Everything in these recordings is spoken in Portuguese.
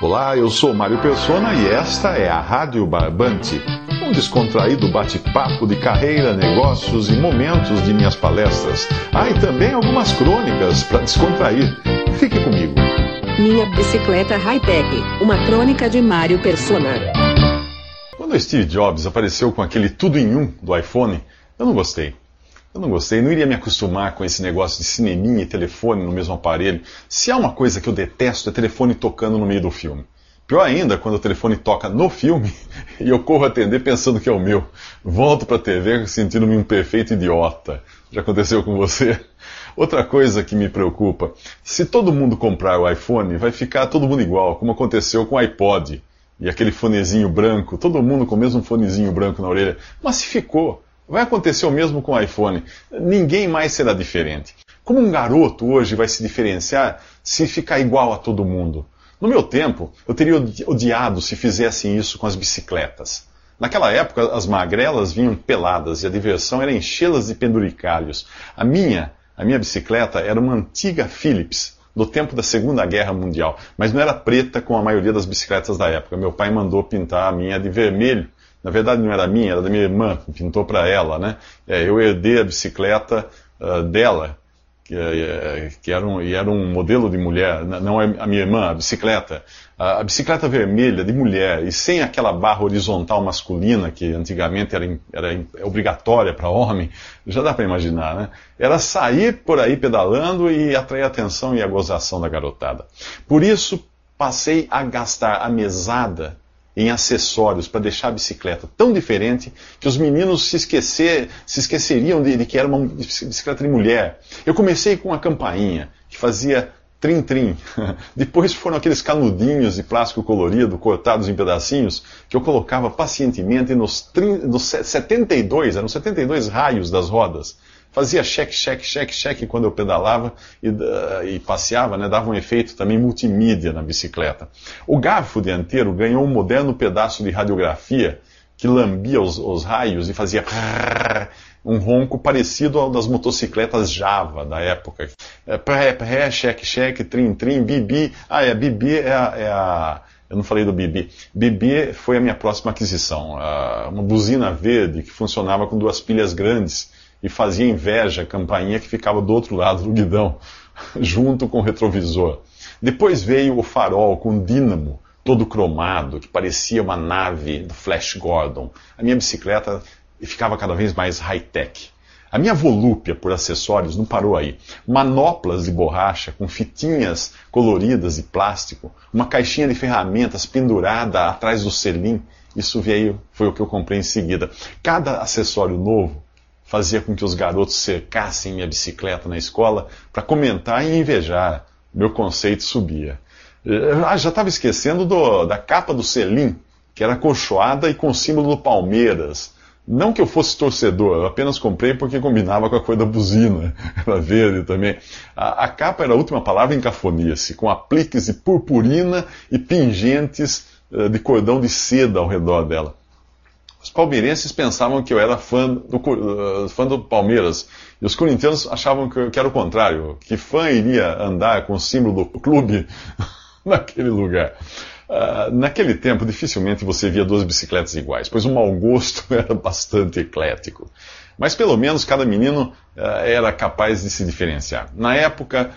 Olá, eu sou Mário Persona e esta é a Rádio Barbante, um descontraído bate-papo de carreira, negócios e momentos de minhas palestras. Ah, e também algumas crônicas para descontrair. Fique comigo. Minha bicicleta high-tech, uma crônica de Mário Persona. Quando Steve Jobs apareceu com aquele tudo em um do iPhone, eu não gostei. Eu não gostei, não iria me acostumar com esse negócio de cineminha e telefone no mesmo aparelho. Se há uma coisa que eu detesto é telefone tocando no meio do filme. Pior ainda, quando o telefone toca no filme e eu corro atender pensando que é o meu. Volto para a TV sentindo-me um perfeito idiota. Já aconteceu com você? Outra coisa que me preocupa: se todo mundo comprar o iPhone, vai ficar todo mundo igual, como aconteceu com o iPod e aquele fonezinho branco, todo mundo com o mesmo fonezinho branco na orelha. Mas se ficou. Vai acontecer o mesmo com o iPhone. Ninguém mais será diferente. Como um garoto hoje vai se diferenciar se ficar igual a todo mundo? No meu tempo, eu teria odiado se fizessem isso com as bicicletas. Naquela época, as magrelas vinham peladas e a diversão era enchê-las de penduricalhos. A minha, a minha bicicleta era uma antiga Philips, do tempo da Segunda Guerra Mundial, mas não era preta como a maioria das bicicletas da época. Meu pai mandou pintar a minha de vermelho na verdade, não era minha, era da minha irmã, pintou para ela, né? É, eu herdei a bicicleta uh, dela, que, uh, que, era um, e era um modelo de mulher, não é a minha irmã, a bicicleta. A, a, bicicleta vermelha de mulher, e sem aquela barra horizontal masculina, que antigamente era, era obrigatória para homem, já dá para imaginar, né? Era sair por aí pedalando e atrair a atenção e a gozação da garotada. Por isso, passei a gastar a mesada em acessórios para deixar a bicicleta tão diferente que os meninos se, esquecer, se esqueceriam de, de, que era uma bicicleta de mulher. Eu comecei com uma campainha que fazia trim-trim. Depois foram aqueles canudinhos de plástico colorido cortados em pedacinhos que eu colocava pacientemente nos, 30, nos 72, eram 72 raios das rodas fazia cheque, cheque, cheque, cheque quando eu pedalava e, uh, e passeava, né? dava um efeito também multimídia na bicicleta. O garfo dianteiro ganhou um moderno pedaço de radiografia que lambia os, os raios e fazia um ronco parecido ao das motocicletas Java da época. É, pré, pré, cheque, cheque, trim, trim, bibi. Ah, é, bibi é a, é a eu não falei do Bibi. Bibi foi a minha próxima aquisição. Uh, uma buzina verde que funcionava com duas pilhas grandes e fazia inveja à campainha que ficava do outro lado do guidão, junto com o retrovisor. Depois veio o farol com dínamo, todo cromado, que parecia uma nave do Flash Gordon. A minha bicicleta ficava cada vez mais high-tech. A minha volúpia por acessórios não parou aí. Manoplas de borracha com fitinhas coloridas de plástico, uma caixinha de ferramentas pendurada atrás do selim. Isso veio, foi o que eu comprei em seguida. Cada acessório novo fazia com que os garotos cercassem minha bicicleta na escola para comentar e invejar. Meu conceito subia. Ah, já estava esquecendo do, da capa do selim, que era colchoada e com o símbolo do Palmeiras. Não que eu fosse torcedor, eu apenas comprei porque combinava com a cor da buzina, era verde também. A, a capa era a última palavra em cafonice, com apliques de purpurina e pingentes uh, de cordão de seda ao redor dela. Os palmeirenses pensavam que eu era fã do, uh, fã do Palmeiras. E os corintianos achavam que, que era o contrário, que fã iria andar com o símbolo do clube naquele lugar. Uh, naquele tempo, dificilmente você via duas bicicletas iguais, pois o mau gosto era bastante eclético. Mas pelo menos cada menino uh, era capaz de se diferenciar. Na época,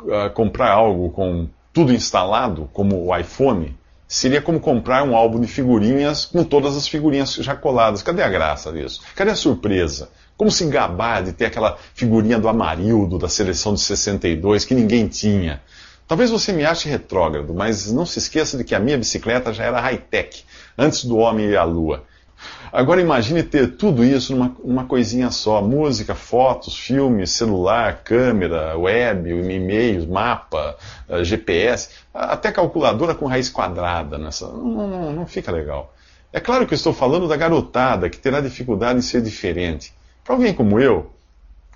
uh, comprar algo com tudo instalado, como o iPhone, seria como comprar um álbum de figurinhas com todas as figurinhas já coladas. Cadê a graça disso? Cadê a surpresa? Como se gabar de ter aquela figurinha do Amarildo, da seleção de 62, que ninguém tinha? Talvez você me ache retrógrado, mas não se esqueça de que a minha bicicleta já era high-tech, antes do homem ir à lua. Agora imagine ter tudo isso numa, numa coisinha só: música, fotos, filmes, celular, câmera, web, e-mails, mapa, uh, GPS, até calculadora com raiz quadrada. Nessa. Não, não, não fica legal. É claro que eu estou falando da garotada que terá dificuldade em ser diferente. Para alguém como eu,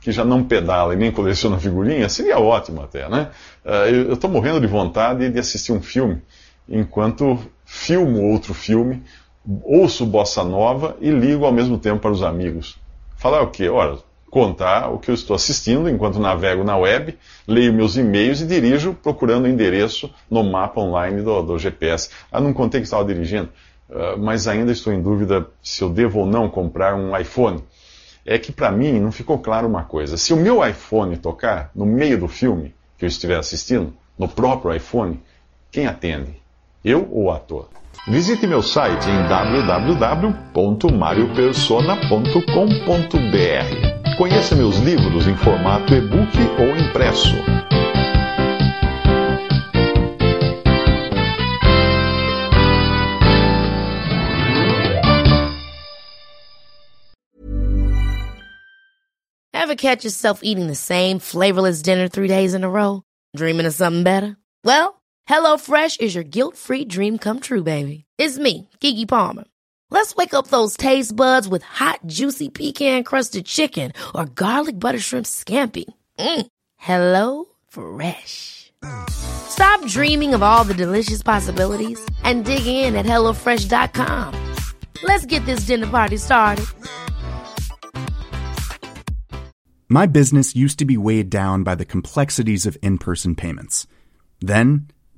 que já não pedala e nem coleciona figurinhas, seria ótimo até, né? Uh, eu estou morrendo de vontade de assistir um filme enquanto filmo outro filme, ouço bossa nova e ligo ao mesmo tempo para os amigos. Falar o quê? Ora, contar o que eu estou assistindo enquanto navego na web, leio meus e-mails e dirijo procurando o endereço no mapa online do, do GPS. Ah, não contei que estava dirigindo, uh, mas ainda estou em dúvida se eu devo ou não comprar um iPhone é que para mim não ficou claro uma coisa. Se o meu iPhone tocar no meio do filme que eu estiver assistindo, no próprio iPhone, quem atende? Eu ou o ator? Visite meu site em www.mariopersona.com.br. Conheça meus livros em formato e-book ou impresso. Ever catch yourself eating the same flavorless dinner three days in a row? Dreaming of something better? Well, HelloFresh is your guilt-free dream come true, baby. It's me, Kiki Palmer. Let's wake up those taste buds with hot, juicy pecan-crusted chicken or garlic butter shrimp scampi. Mm. Hello Fresh. Stop dreaming of all the delicious possibilities and dig in at HelloFresh.com. Let's get this dinner party started. My business used to be weighed down by the complexities of in person payments. Then,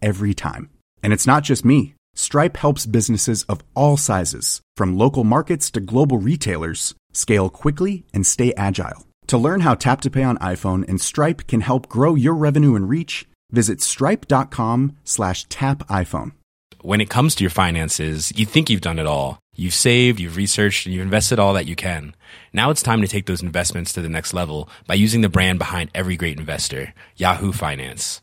every time. And it's not just me. Stripe helps businesses of all sizes, from local markets to global retailers, scale quickly and stay agile. To learn how Tap to Pay on iPhone and Stripe can help grow your revenue and reach, visit stripe.com slash tap iPhone. When it comes to your finances, you think you've done it all. You've saved, you've researched, and you've invested all that you can. Now it's time to take those investments to the next level by using the brand behind every great investor, Yahoo Finance.